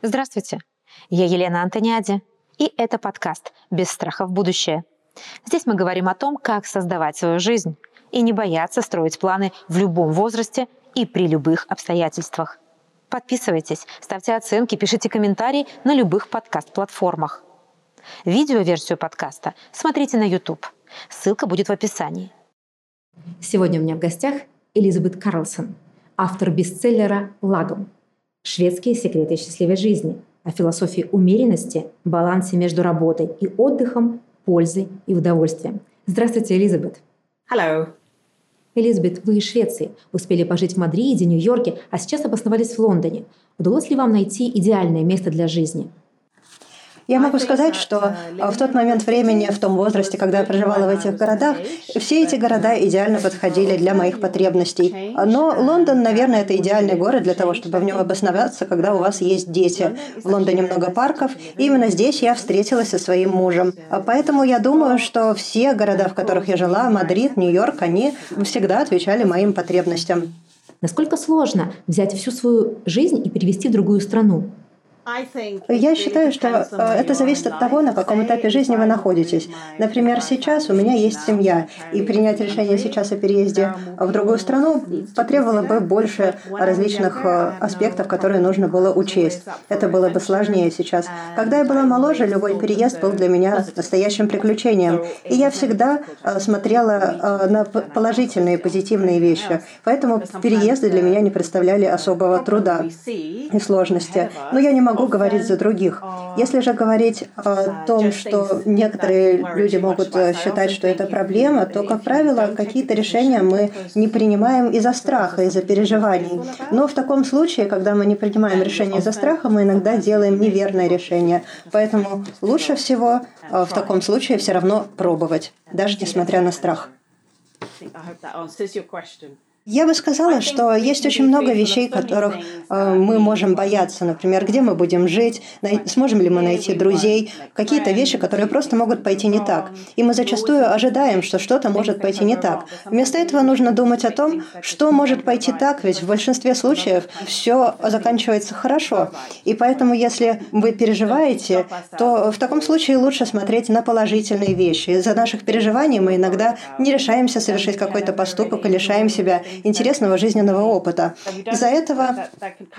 Здравствуйте, я Елена Антониади, и это подкаст «Без страха в будущее». Здесь мы говорим о том, как создавать свою жизнь и не бояться строить планы в любом возрасте и при любых обстоятельствах. Подписывайтесь, ставьте оценки, пишите комментарии на любых подкаст-платформах. Видеоверсию подкаста смотрите на YouTube. Ссылка будет в описании. Сегодня у меня в гостях Элизабет Карлсон, автор бестселлера «Лагом», Шведские секреты счастливой жизни о философии умеренности, балансе между работой и отдыхом, пользой и удовольствием. Здравствуйте, Элизабет. Hello. Элизабет, вы из Швеции, успели пожить в Мадриде, Нью-Йорке, а сейчас обосновались в Лондоне. Удалось ли вам найти идеальное место для жизни? Я могу сказать, что в тот момент времени, в том возрасте, когда я проживала в этих городах, все эти города идеально подходили для моих потребностей. Но Лондон, наверное, это идеальный город для того, чтобы в нем обосноваться, когда у вас есть дети. В Лондоне много парков, и именно здесь я встретилась со своим мужем. Поэтому я думаю, что все города, в которых я жила, Мадрид, Нью-Йорк, они всегда отвечали моим потребностям. Насколько сложно взять всю свою жизнь и перевести в другую страну? Я считаю, что э, это зависит от того, на каком этапе жизни вы находитесь. Например, сейчас у меня есть семья, и принять решение сейчас о переезде в другую страну потребовало бы больше различных э, аспектов, которые нужно было учесть. Это было бы сложнее сейчас. Когда я была моложе, любой переезд был для меня настоящим приключением, и я всегда э, смотрела на положительные, позитивные вещи. Поэтому переезды для меня не представляли особого труда и сложности. Но я не могу могу говорить за других. Если же говорить о том, что некоторые люди могут э, считать, что это проблема, то, как правило, какие-то решения мы не принимаем из-за страха, из-за переживаний. Но в таком случае, когда мы не принимаем решение из-за страха, мы иногда делаем неверное решение. Поэтому лучше всего э, в таком случае все равно пробовать, даже несмотря на страх. Я бы сказала, что есть очень много вещей, которых э, мы можем бояться. Например, где мы будем жить, сможем ли мы найти друзей, какие-то вещи, которые просто могут пойти не так. И мы зачастую ожидаем, что что-то может пойти не так. Вместо этого нужно думать о том, что может пойти так, ведь в большинстве случаев все заканчивается хорошо. И поэтому, если вы переживаете, то в таком случае лучше смотреть на положительные вещи. Из-за наших переживаний мы иногда не решаемся совершить какой-то поступок и лишаем себя интересного жизненного опыта. Из-за этого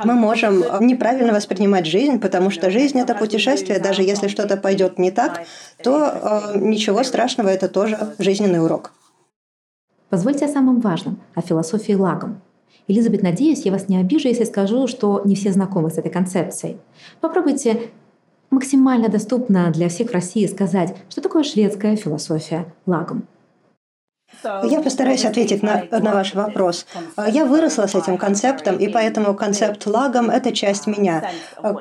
мы можем неправильно воспринимать жизнь, потому что жизнь — это путешествие. Даже если что-то пойдет не так, то э, ничего страшного, это тоже жизненный урок. Позвольте о самом важном, о философии лагом. Элизабет, надеюсь, я вас не обижу, если скажу, что не все знакомы с этой концепцией. Попробуйте максимально доступно для всех в России сказать, что такое шведская философия лагом. Я постараюсь ответить на, на ваш вопрос. Я выросла с этим концептом, и поэтому концепт лагом – это часть меня.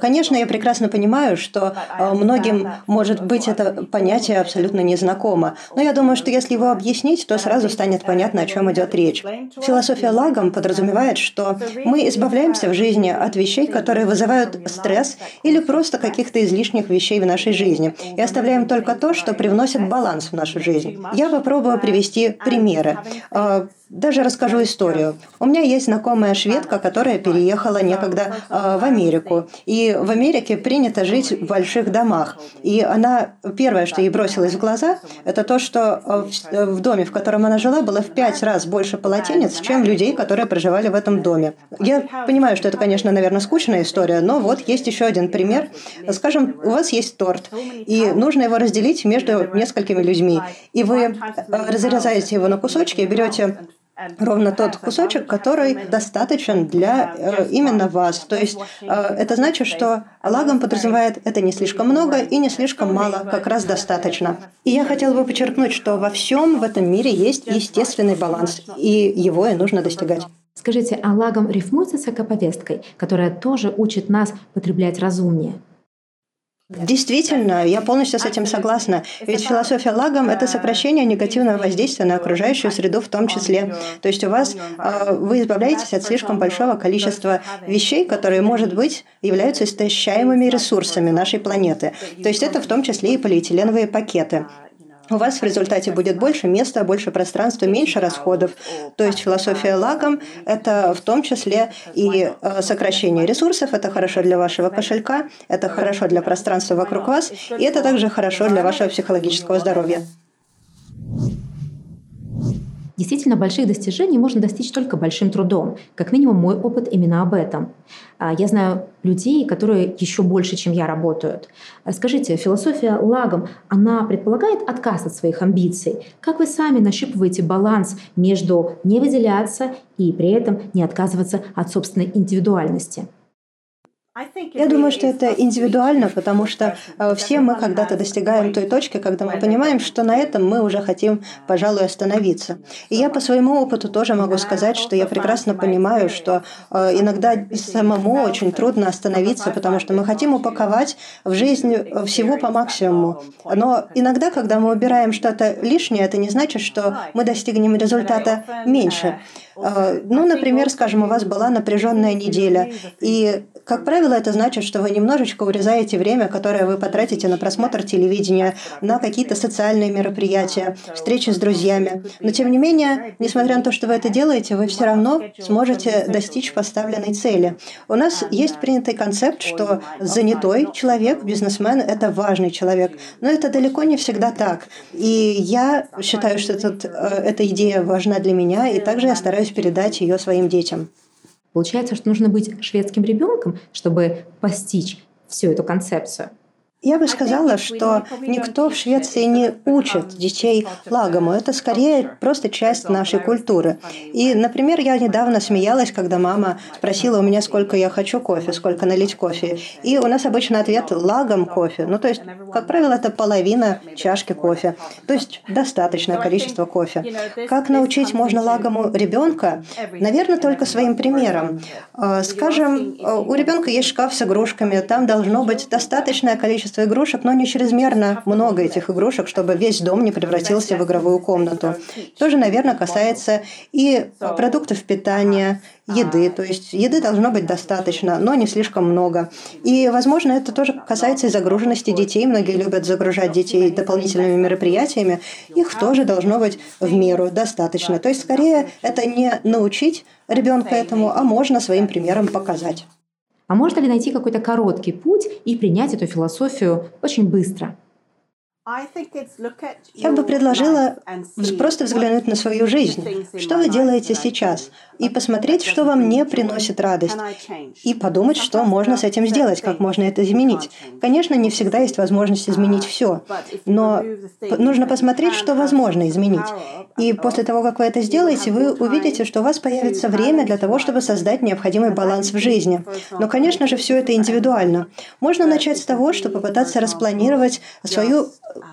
Конечно, я прекрасно понимаю, что э, многим, может быть, это понятие абсолютно незнакомо. Но я думаю, что если его объяснить, то сразу станет понятно, о чем идет речь. Философия лагом подразумевает, что мы избавляемся в жизни от вещей, которые вызывают стресс или просто каких-то излишних вещей в нашей жизни, и оставляем только то, что привносит баланс в нашу жизнь. Я попробую привести примеры. Даже расскажу историю. У меня есть знакомая шведка, которая переехала некогда а, в Америку. И в Америке принято жить в больших домах. И она, первое, что ей бросилось в глаза, это то, что а, в доме, в котором она жила, было в пять раз больше полотенец, чем людей, которые проживали в этом доме. Я понимаю, что это, конечно, наверное, скучная история, но вот есть еще один пример. Скажем, у вас есть торт, и нужно его разделить между несколькими людьми. И вы разрезаете его на кусочки, берете ровно тот кусочек, который достаточен для э, именно вас. То есть э, это значит, что лагом подразумевает это не слишком много и не слишком мало, как раз достаточно. И я хотела бы подчеркнуть, что во всем в этом мире есть естественный баланс, и его и нужно достигать. Скажите, а рифмуется с экоповесткой, которая тоже учит нас потреблять разумнее? Действительно, я полностью с этим согласна. Ведь философия лагом – это сокращение негативного воздействия на окружающую среду в том числе. То есть у вас э, вы избавляетесь от слишком большого количества вещей, которые, может быть, являются истощаемыми ресурсами нашей планеты. То есть это в том числе и полиэтиленовые пакеты. У вас в результате будет больше места, больше пространства, меньше расходов. То есть философия лагом – это в том числе и э, сокращение ресурсов, это хорошо для вашего кошелька, это хорошо для пространства вокруг вас, и это также хорошо для вашего психологического здоровья. Действительно, больших достижений можно достичь только большим трудом. Как минимум, мой опыт именно об этом. А, я знаю людей, которые еще больше, чем я, работают. А, скажите, философия лагом, она предполагает отказ от своих амбиций? Как вы сами нащупываете баланс между не выделяться и при этом не отказываться от собственной индивидуальности? Я думаю, что это индивидуально, потому что э, все мы когда-то достигаем той точки, когда мы понимаем, что на этом мы уже хотим, пожалуй, остановиться. И я по своему опыту тоже могу сказать, что я прекрасно понимаю, что э, иногда самому очень трудно остановиться, потому что мы хотим упаковать в жизнь всего по максимуму. Но иногда, когда мы убираем что-то лишнее, это не значит, что мы достигнем результата меньше. Э, ну, например, скажем, у вас была напряженная неделя, и как правило, это значит, что вы немножечко урезаете время, которое вы потратите на просмотр телевидения, на какие-то социальные мероприятия, встречи с друзьями. Но тем не менее, несмотря на то, что вы это делаете, вы все равно сможете достичь поставленной цели. У нас есть принятый концепт, что занятой человек, бизнесмен, это важный человек. Но это далеко не всегда так. И я считаю, что этот, э, эта идея важна для меня, и также я стараюсь передать ее своим детям. Получается, что нужно быть шведским ребенком, чтобы постичь всю эту концепцию. Я бы сказала, что никто в Швеции не учит детей лагому. Это скорее просто часть нашей культуры. И, например, я недавно смеялась, когда мама спросила у меня, сколько я хочу кофе, сколько налить кофе. И у нас обычно ответ лагом кофе. Ну, то есть, как правило, это половина чашки кофе. То есть, достаточное количество кофе. Как научить можно лагому ребенка? Наверное, только своим примером. А, скажем, у ребенка есть шкаф с игрушками, там должно быть достаточное количество количество игрушек, но не чрезмерно много этих игрушек, чтобы весь дом не превратился в игровую комнату. Тоже, наверное, касается и продуктов питания, еды. То есть еды должно быть достаточно, но не слишком много. И, возможно, это тоже касается и загруженности детей. Многие любят загружать детей дополнительными мероприятиями. Их тоже должно быть в меру достаточно. То есть, скорее, это не научить ребенка этому, а можно своим примером показать. А можно ли найти какой-то короткий путь и принять эту философию очень быстро? Я бы предложила просто взглянуть на свою жизнь. Что вы делаете сейчас? И посмотреть, что вам не приносит радость. И подумать, что можно с этим сделать, как можно это изменить. Конечно, не всегда есть возможность изменить все, но нужно посмотреть, что возможно изменить. И после того, как вы это сделаете, вы увидите, что у вас появится время для того, чтобы создать необходимый баланс в жизни. Но, конечно же, все это индивидуально. Можно начать с того, что попытаться распланировать свою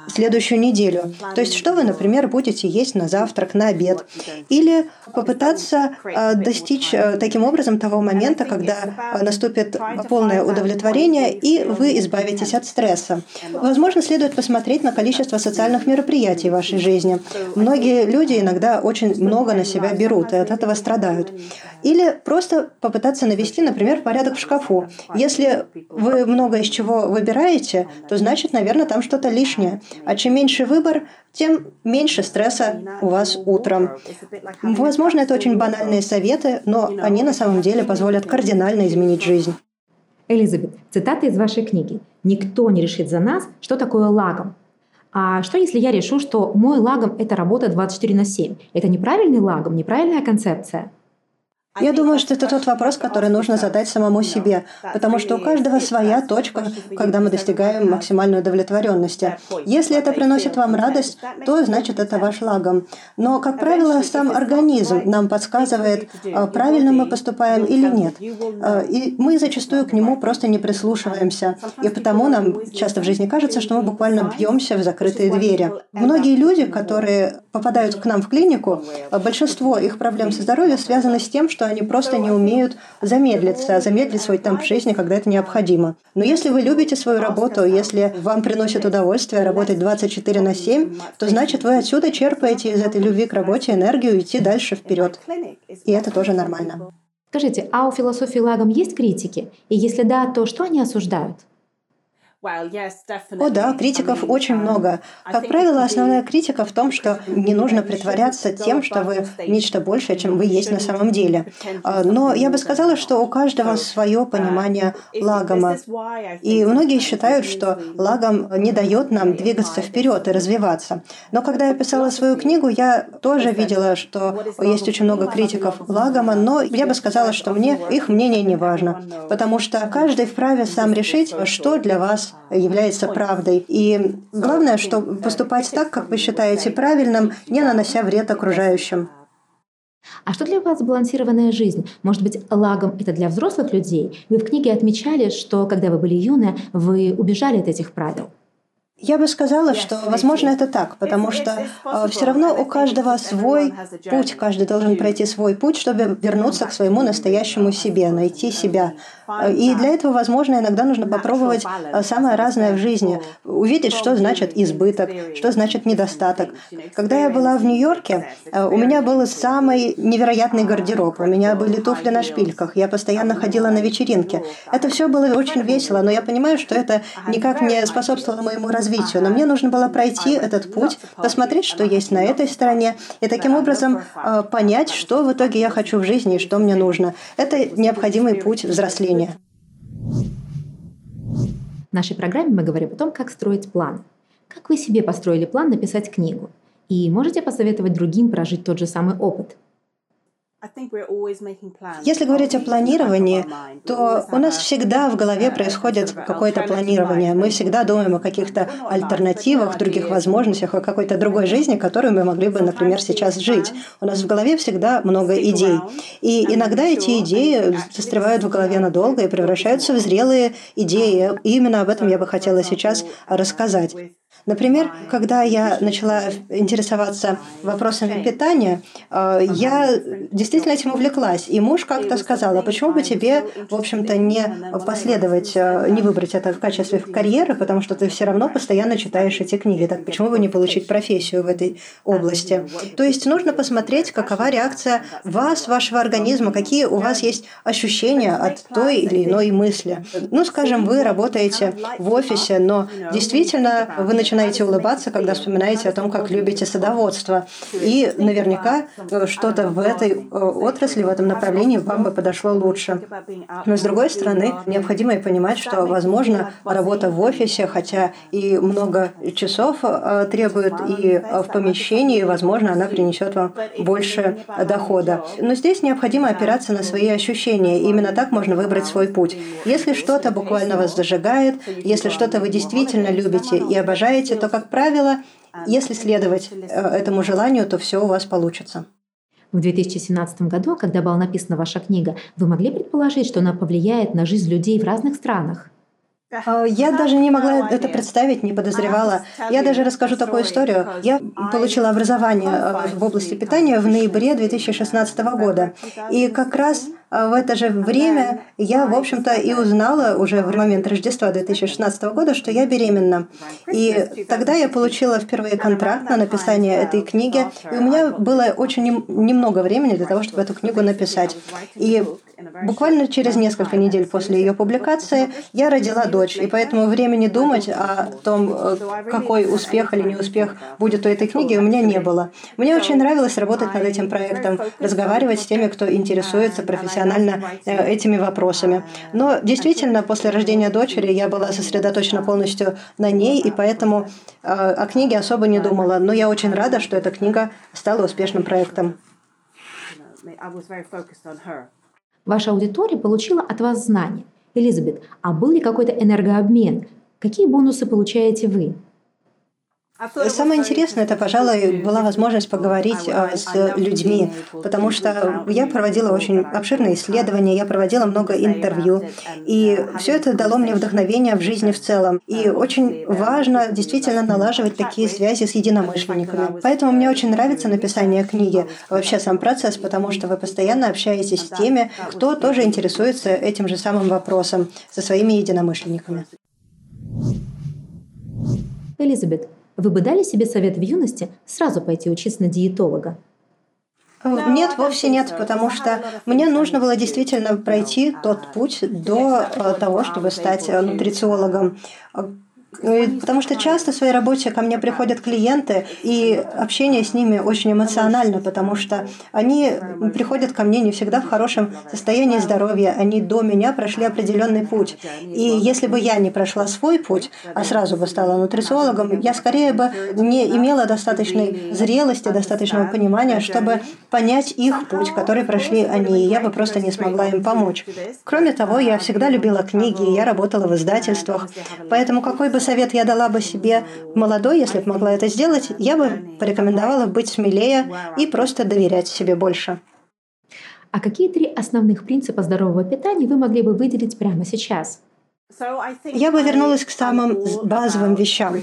следующую неделю. То есть, что вы, например, будете есть на завтрак, на обед. Или попытаться э, достичь э, таким образом того момента, когда наступит полное удовлетворение, и вы избавитесь от стресса. Возможно, следует посмотреть на количество социальных мероприятий в вашей жизни. Многие люди иногда очень много на себя берут и от этого страдают. Или просто попытаться навести, например, порядок в шкафу. Если вы много из чего выбираете, то значит, наверное, там что-то лишнее. А чем меньше выбор, тем меньше стресса у вас утром. Возможно, это очень банальные советы, но они на самом деле позволят кардинально изменить жизнь. Элизабет, цитата из вашей книги. «Никто не решит за нас, что такое лагом. А что, если я решу, что мой лагом – это работа 24 на 7? Это неправильный лагом, неправильная концепция? Я думаю, что это тот вопрос, который нужно задать самому себе, потому что у каждого своя точка, когда мы достигаем максимальной удовлетворенности. Если это приносит вам радость, то значит это ваш лагом. Но, как правило, сам организм нам подсказывает, а, правильно мы поступаем или нет. А, и мы зачастую к нему просто не прислушиваемся. И потому нам часто в жизни кажется, что мы буквально бьемся в закрытые двери. Многие люди, которые попадают к нам в клинику, а, большинство их проблем со здоровьем связаны с тем, что они просто не умеют замедлиться, замедлить свой темп жизни, когда это необходимо. Но если вы любите свою работу, если вам приносит удовольствие работать 24 на 7, то значит вы отсюда черпаете из этой любви к работе энергию идти дальше вперед. И это тоже нормально. Скажите, а у философии лагом есть критики? И если да, то что они осуждают? О да, критиков очень много. Как правило, основная критика в том, что не нужно притворяться тем, что вы нечто большее, чем вы есть на самом деле. А, но я бы сказала, что у каждого свое понимание лагома. И многие считают, что лагом не дает нам двигаться вперед и развиваться. Но когда я писала свою книгу, я тоже видела, что есть очень много критиков лагома, но я бы сказала, что мне их мнение не важно, потому что каждый вправе сам решить, что для вас является правдой. И главное, что поступать так, как вы считаете правильным, не нанося вред окружающим. А что для вас сбалансированная жизнь? Может быть, лагом это для взрослых людей? Вы в книге отмечали, что когда вы были юны, вы убежали от этих правил. Я бы сказала, что, возможно, это так, потому что э, все равно у каждого свой путь, каждый должен пройти свой путь, чтобы вернуться к своему настоящему себе, найти себя. И для этого, возможно, иногда нужно попробовать э, самое разное в жизни, увидеть, что значит избыток, что значит недостаток. Когда я была в Нью-Йорке, э, у меня был самый невероятный гардероб, у меня были туфли на шпильках, я постоянно ходила на вечеринки. Это все было очень весело, но я понимаю, что это никак не способствовало моему развитию развитию, но мне нужно было пройти этот путь, посмотреть, что есть на этой стороне, и таким образом э, понять, что в итоге я хочу в жизни и что мне нужно. Это необходимый путь взросления. В нашей программе мы говорим о том, как строить план. Как вы себе построили план написать книгу? И можете посоветовать другим прожить тот же самый опыт – если говорить о планировании, то у нас всегда в голове происходит какое-то планирование. Мы всегда думаем о каких-то альтернативах, других возможностях, о какой-то другой жизни, которую мы могли бы, например, сейчас жить. У нас в голове всегда много идей. И иногда эти идеи застревают в голове надолго и превращаются в зрелые идеи. И именно об этом я бы хотела сейчас рассказать. Например, когда я начала интересоваться вопросами питания, э, я действительно этим увлеклась. И муж как-то сказал, а почему бы тебе, в общем-то, не последовать, э, не выбрать это в качестве карьеры, потому что ты все равно постоянно читаешь эти книги. Так почему бы не получить профессию в этой области? То есть нужно посмотреть, какова реакция вас, вашего организма, какие у вас есть ощущения от той или иной мысли. Ну, скажем, вы работаете в офисе, но действительно вы начинаете начинаете улыбаться, когда вспоминаете о том, как любите садоводство. И наверняка что-то в этой э, отрасли, в этом направлении вам бы подошло лучше. Но с другой стороны, необходимо и понимать, что, возможно, работа в офисе, хотя и много часов э, требует и в помещении, возможно, она принесет вам больше дохода. Но здесь необходимо опираться на свои ощущения. И именно так можно выбрать свой путь. Если что-то буквально вас зажигает, если что-то вы действительно любите и обожаете, делаете, то, как правило, если следовать э, этому желанию, то все у вас получится. В 2017 году, когда была написана ваша книга, вы могли предположить, что она повлияет на жизнь людей в разных странах? А, я даже не могла это представить, не подозревала. Я даже расскажу такую историю. Я получила образование э, в области питания в ноябре 2016 года. И как раз э, в это же время я, в общем-то, и узнала уже в момент Рождества 2016 года, что я беременна. И тогда я получила впервые контракт на написание этой книги. И у меня было очень немного времени для того, чтобы эту книгу написать. И Буквально через несколько недель после ее публикации я родила дочь, и поэтому времени думать о том, э, какой успех или неуспех будет у этой книги, у меня не было. Мне очень нравилось работать над этим проектом, разговаривать с теми, кто интересуется профессионально э, этими вопросами. Но действительно, после рождения дочери я была сосредоточена полностью на ней, и поэтому э, о книге особо не думала. Но я очень рада, что эта книга стала успешным проектом. Ваша аудитория получила от вас знания. Элизабет, а был ли какой-то энергообмен? Какие бонусы получаете вы? Самое интересное, это, пожалуй, была возможность поговорить а, с людьми, потому что я проводила очень обширные исследования, я проводила много интервью, и все это дало мне вдохновение в жизни в целом. И очень важно действительно налаживать такие связи с единомышленниками. Поэтому мне очень нравится написание книги, вообще сам процесс, потому что вы постоянно общаетесь с теми, кто тоже интересуется этим же самым вопросом, со своими единомышленниками. Элизабет, вы бы дали себе совет в юности сразу пойти учиться на диетолога? Нет, вовсе нет, потому что мне нужно было действительно пройти тот путь до э, того, чтобы стать э, нутрициологом. Ну потому что часто в своей работе ко мне приходят клиенты, и общение с ними очень эмоционально, потому что они приходят ко мне не всегда в хорошем состоянии здоровья, они до меня прошли определенный путь. И если бы я не прошла свой путь, а сразу бы стала нутрициологом, я скорее бы не имела достаточной зрелости, достаточного понимания, чтобы понять их путь, который прошли они, и я бы просто не смогла им помочь. Кроме того, я всегда любила книги, я работала в издательствах, поэтому какой бы совет я дала бы себе молодой, если бы могла это сделать, я бы порекомендовала быть смелее и просто доверять себе больше. А какие три основных принципа здорового питания вы могли бы выделить прямо сейчас? Я бы вернулась к самым базовым вещам,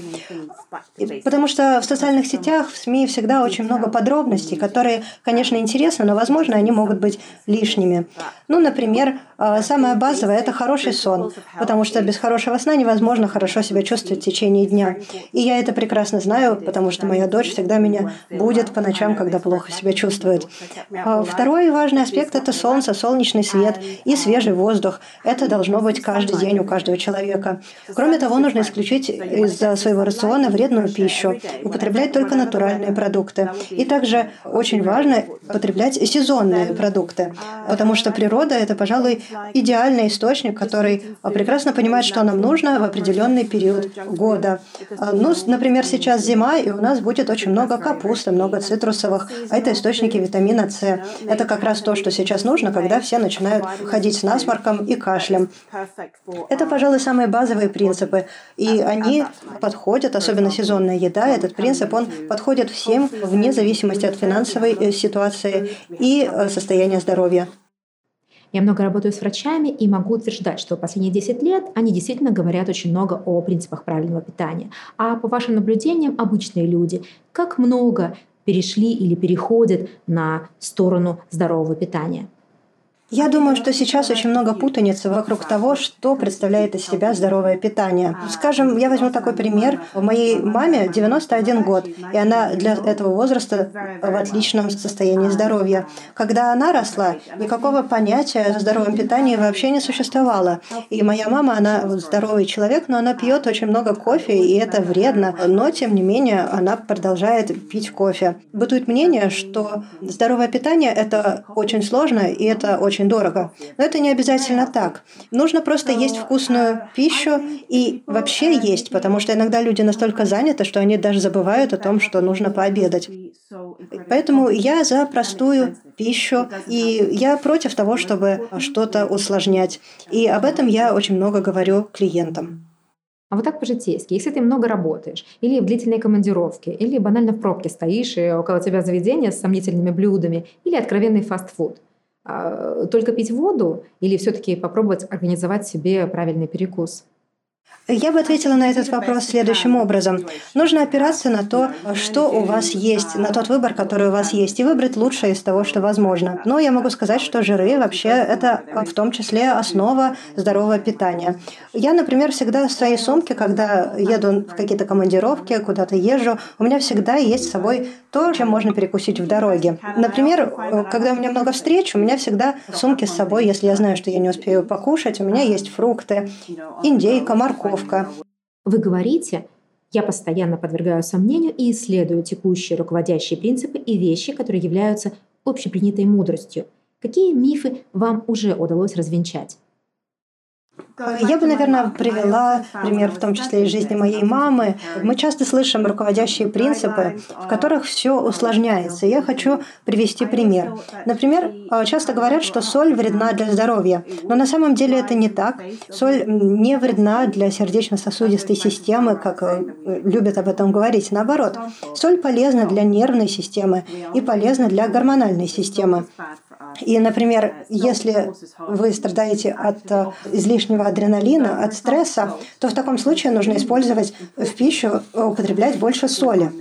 потому что в социальных сетях, в СМИ всегда очень много подробностей, которые, конечно, интересны, но, возможно, они могут быть лишними. Ну, например, самое базовое – это хороший сон, потому что без хорошего сна невозможно хорошо себя чувствовать в течение дня. И я это прекрасно знаю, потому что моя дочь всегда меня будет по ночам, когда плохо себя чувствует. А, второй важный аспект – это солнце, солнечный свет и свежий воздух. Это должно быть каждый день у каждого человека. Кроме того, нужно исключить из своего рациона вредную пищу, употреблять только натуральные продукты. И также очень важно употреблять сезонные продукты, потому что природа – это, пожалуй, идеальный источник, который прекрасно понимает, что нам нужно в определенный период года. А, ну, например, сейчас зима, и у нас будет очень много капусты, много цитрусовых, а это источники витамина С. Это как раз то, что сейчас нужно, когда все начинают ходить с насморком и кашлем. Это, пожалуй, самые базовые принципы, и они подходят, особенно сезонная еда, этот принцип, он подходит всем вне зависимости от финансовой э, ситуации и э, состояния здоровья. Я много работаю с врачами и могу утверждать, что последние 10 лет они действительно говорят очень много о принципах правильного питания. А по вашим наблюдениям, обычные люди, как много перешли или переходят на сторону здорового питания? Я думаю, что сейчас очень много путаницы вокруг того, что представляет из себя здоровое питание. Скажем, я возьму такой пример. Моей маме 91 год, и она для этого возраста в отличном состоянии здоровья. Когда она росла, никакого понятия о здоровом питании вообще не существовало. И моя мама, она здоровый человек, но она пьет очень много кофе, и это вредно. Но, тем не менее, она продолжает пить кофе. Бытует мнение, что здоровое питание – это очень сложно, и это очень очень дорого. Но это не обязательно так. Нужно просто есть вкусную пищу и вообще есть, потому что иногда люди настолько заняты, что они даже забывают о том, что нужно пообедать. Поэтому я за простую пищу, и я против того, чтобы что-то усложнять. И об этом я очень много говорю клиентам. А вот так по-житейски, если ты много работаешь, или в длительной командировке, или банально в пробке стоишь, и около тебя заведение с сомнительными блюдами, или откровенный фастфуд – только пить воду или все-таки попробовать организовать себе правильный перекус? Я бы ответила на этот вопрос следующим образом. Нужно опираться на то, что у вас есть, на тот выбор, который у вас есть, и выбрать лучшее из того, что возможно. Но я могу сказать, что жиры вообще это в том числе основа здорового питания. Я, например, всегда в своей сумке, когда еду в какие-то командировки, куда-то езжу, у меня всегда есть с собой то, чем можно перекусить в дороге. Например, когда у меня много встреч, у меня всегда в сумке с собой, если я знаю, что я не успею покушать, у меня есть фрукты, индейка, морковь, упаковка. Вы говорите, я постоянно подвергаю сомнению и исследую текущие руководящие принципы и вещи, которые являются общепринятой мудростью. Какие мифы вам уже удалось развенчать? Я бы, наверное, привела пример, в том числе из жизни моей мамы. Мы часто слышим руководящие принципы, в которых все усложняется. Я хочу привести пример. Например, часто говорят, что соль вредна для здоровья, но на самом деле это не так. Соль не вредна для сердечно-сосудистой системы, как э, любят об этом говорить. Наоборот, соль полезна для нервной системы и полезна для гормональной системы. И, например, если вы страдаете от э, излишнего адреналина, от стресса, то в таком случае нужно использовать в пищу, употреблять больше соли.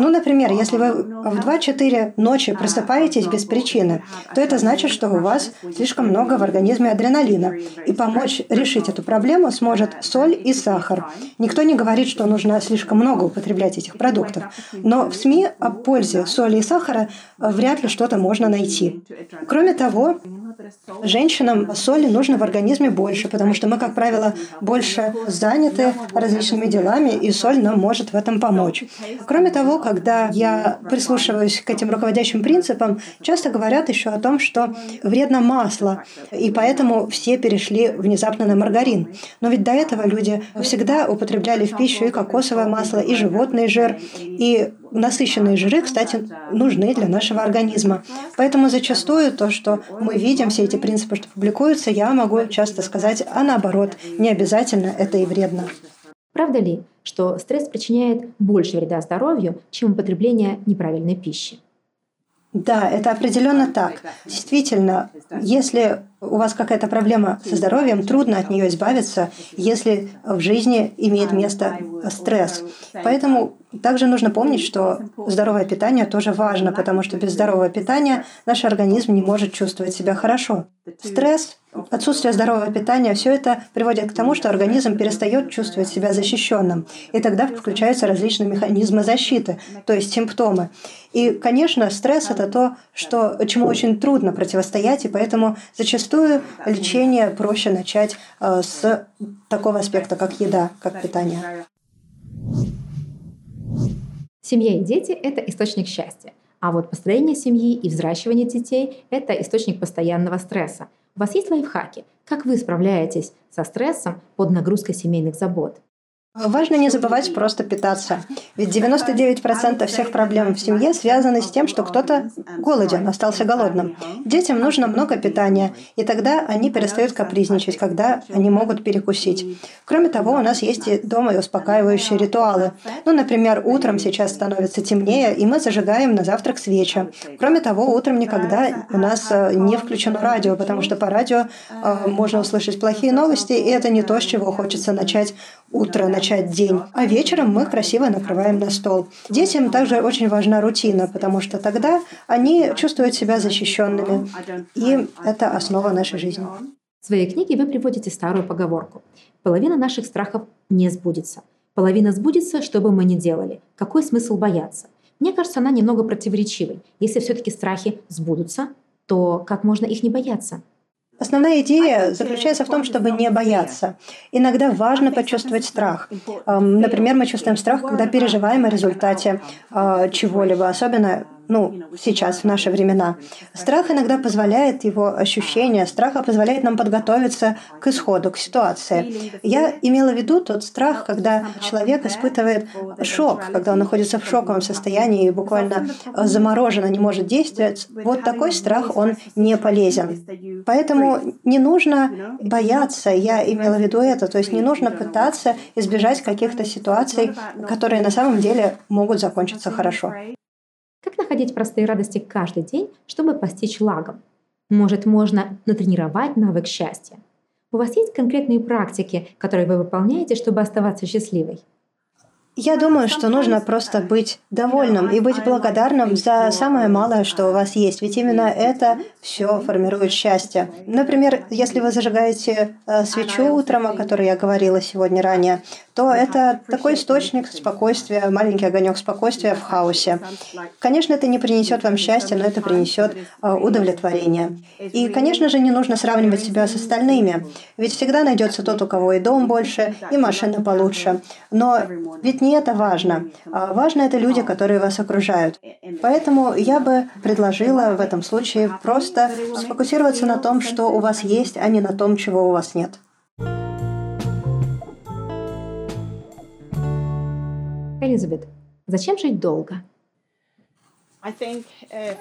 Ну, например, если вы в 2-4 ночи просыпаетесь без причины, то это значит, что у вас слишком много в организме адреналина. И помочь решить эту проблему сможет соль и сахар. Никто не говорит, что нужно слишком много употреблять этих продуктов. Но в СМИ о пользе соли и сахара вряд ли что-то можно найти. Кроме того, женщинам соли нужно в организме больше, потому что мы, как правило, больше заняты различными делами, и соль нам может в этом помочь. Кроме того, когда я прислушиваюсь к этим руководящим принципам, часто говорят еще о том, что вредно масло, и поэтому все перешли внезапно на маргарин. Но ведь до этого люди всегда употребляли в пищу и кокосовое масло, и животный жир, и насыщенные жиры, кстати, нужны для нашего организма. Поэтому зачастую то, что мы видим, все эти принципы, что публикуются, я могу часто сказать, а наоборот, не обязательно это и вредно. Правда ли, что стресс причиняет больше вреда здоровью, чем употребление неправильной пищи? Да, это определенно так. Действительно, если у вас какая-то проблема со здоровьем, трудно от нее избавиться, если в жизни имеет место стресс. Поэтому также нужно помнить, что здоровое питание тоже важно, потому что без здорового питания наш организм не может чувствовать себя хорошо. Стресс, отсутствие здорового питания, все это приводит к тому, что организм перестает чувствовать себя защищенным. И тогда включаются различные механизмы защиты, то есть симптомы. И, конечно, стресс – это то, что, чему очень трудно противостоять, и поэтому зачастую лечение проще начать э, с такого аспекта, как еда, как питание. Семья и дети – это источник счастья. А вот построение семьи и взращивание детей – это источник постоянного стресса. У вас есть лайфхаки? Как вы справляетесь со стрессом под нагрузкой семейных забот? Важно не забывать просто питаться. Ведь 99% всех проблем в семье связаны с тем, что кто-то голоден, остался голодным. Детям нужно много питания, и тогда они перестают капризничать, когда они могут перекусить. Кроме того, у нас есть и дома и успокаивающие ритуалы. Ну, например, утром сейчас становится темнее, и мы зажигаем на завтрак свечи. Кроме того, утром никогда у нас э, не включено радио, потому что по радио э, можно услышать плохие новости, и это не то, с чего хочется начать утро, начать день. А вечером мы красиво накрываем на стол. Детям также очень важна рутина, потому что тогда они чувствуют себя защищенными. И это основа нашей жизни. В своей книге вы приводите старую поговорку. Половина наших страхов не сбудется. Половина сбудется, что бы мы ни делали. Какой смысл бояться? Мне кажется, она немного противоречивой. Если все-таки страхи сбудутся, то как можно их не бояться? Основная идея заключается в том, чтобы не бояться. Иногда важно почувствовать страх. Например, мы чувствуем страх, когда переживаем о результате а, чего-либо, особенно ну, сейчас, в наши времена. Страх иногда позволяет его ощущение, страха позволяет нам подготовиться к исходу, к ситуации. Я имела в виду тот страх, когда человек испытывает шок, когда он находится в шоковом состоянии и буквально замороженно не может действовать. Вот такой страх, он не полезен. Поэтому не нужно бояться, я имела в виду это, то есть не нужно пытаться избежать каких-то ситуаций, которые на самом деле могут закончиться хорошо. Как находить простые радости каждый день, чтобы постичь лагом? Может, можно натренировать навык счастья? У вас есть конкретные практики, которые вы выполняете, чтобы оставаться счастливой? Я думаю, что нужно просто быть довольным и быть благодарным за самое малое, что у вас есть. Ведь именно это все формирует счастье. Например, если вы зажигаете э, свечу утром, о которой я говорила сегодня ранее, то это такой источник спокойствия, маленький огонек спокойствия в хаосе. Конечно, это не принесет вам счастья, но это принесет э, удовлетворение. И, конечно же, не нужно сравнивать себя с остальными. Ведь всегда найдется тот, у кого и дом больше, и машина получше. Но ведь не это важно. А важно это люди, которые вас окружают. Поэтому я бы предложила в этом случае просто сфокусироваться на том, что у вас есть, а не на том, чего у вас нет. Элизабет, зачем жить долго?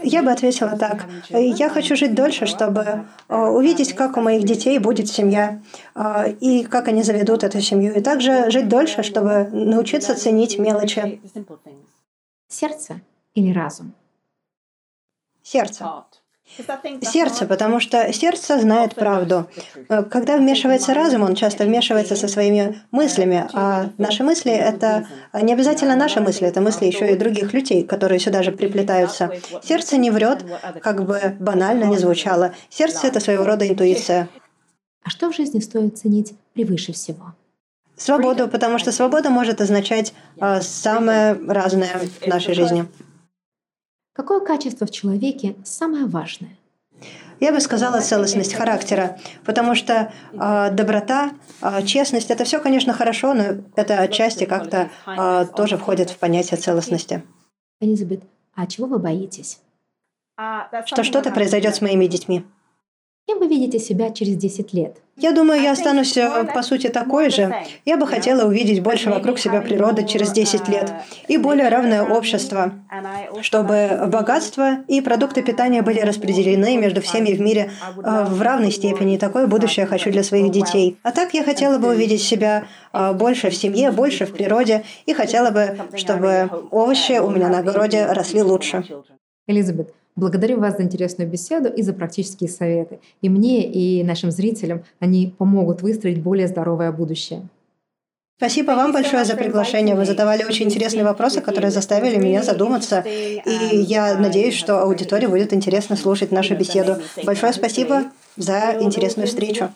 Я бы ответила так. Я хочу жить дольше, чтобы э, увидеть, как у моих детей будет семья, э, и как они заведут эту семью. И также жить дольше, чтобы научиться ценить мелочи. Сердце или разум? Сердце. Сердце, потому что сердце знает правду. Когда вмешивается разум, он часто вмешивается со своими мыслями, а наши мысли — это не обязательно наши мысли, это мысли еще и других людей, которые сюда же приплетаются. Сердце не врет, как бы банально не звучало. Сердце — это своего рода интуиция. А что в жизни стоит ценить превыше всего? Свободу, потому что свобода может означать э, самое разное в нашей жизни. Какое качество в человеке самое важное? Я бы сказала целостность характера, потому что э, доброта, э, честность это все, конечно, хорошо, но это отчасти как-то э, тоже входит в понятие целостности. Элизабет, а чего вы боитесь? Что что-то произойдет с моими детьми. Кем вы видите себя через 10 лет? Я думаю, я останусь, э, по сути, такой же. Я бы хотела увидеть больше вокруг себя природы через 10 лет и более равное общество, чтобы богатство и продукты питания были распределены между всеми в мире э, в равной степени. И такое будущее я хочу для своих детей. А так я хотела бы увидеть себя э, больше в семье, больше в природе и хотела бы, чтобы овощи у меня на огороде росли лучше. Элизабет, Благодарю вас за интересную беседу и за практические советы. И мне, и нашим зрителям они помогут выстроить более здоровое будущее. Спасибо вам большое за приглашение. Вы задавали очень интересные вопросы, которые заставили меня задуматься. И я надеюсь, что аудитории будет интересно слушать нашу беседу. Большое спасибо за интересную встречу.